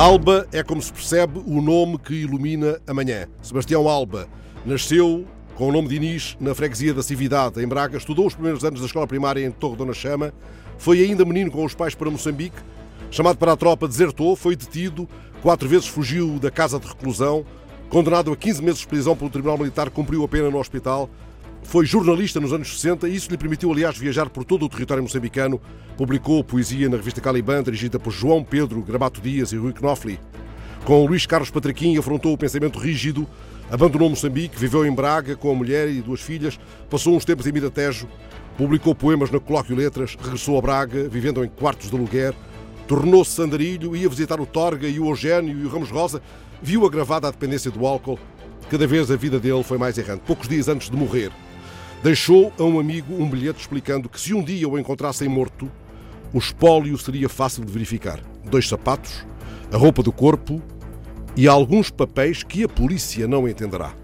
Alba é, como se percebe, o nome que ilumina amanhã. Sebastião Alba nasceu com o nome de Inês na freguesia da Cividade, em Braga, estudou os primeiros anos da escola primária em Torre Dona Chama, foi ainda menino com os pais para Moçambique, chamado para a tropa, desertou, foi detido, quatro vezes fugiu da casa de reclusão, condenado a 15 meses de prisão pelo Tribunal Militar, cumpriu a pena no hospital, foi jornalista nos anos 60 e isso lhe permitiu, aliás, viajar por todo o território moçambicano. Publicou poesia na revista Caliban, dirigida por João Pedro Gramato Dias e Rui Knofli. Com Luís Carlos Patraquim afrontou o pensamento rígido, abandonou Moçambique, viveu em Braga com a mulher e duas filhas, passou uns tempos em Miratejo, publicou poemas na Colóquio Letras, regressou a Braga, vivendo em quartos de aluguer, tornou-se sandarilho, ia visitar o Torga e o Eugênio e o Ramos Rosa, viu agravada a dependência do álcool. Cada vez a vida dele foi mais errante. Poucos dias antes de morrer, deixou a um amigo um bilhete explicando que se um dia o encontrassem morto, o espólio seria fácil de verificar. Dois sapatos, a roupa do corpo e alguns papéis que a polícia não entenderá.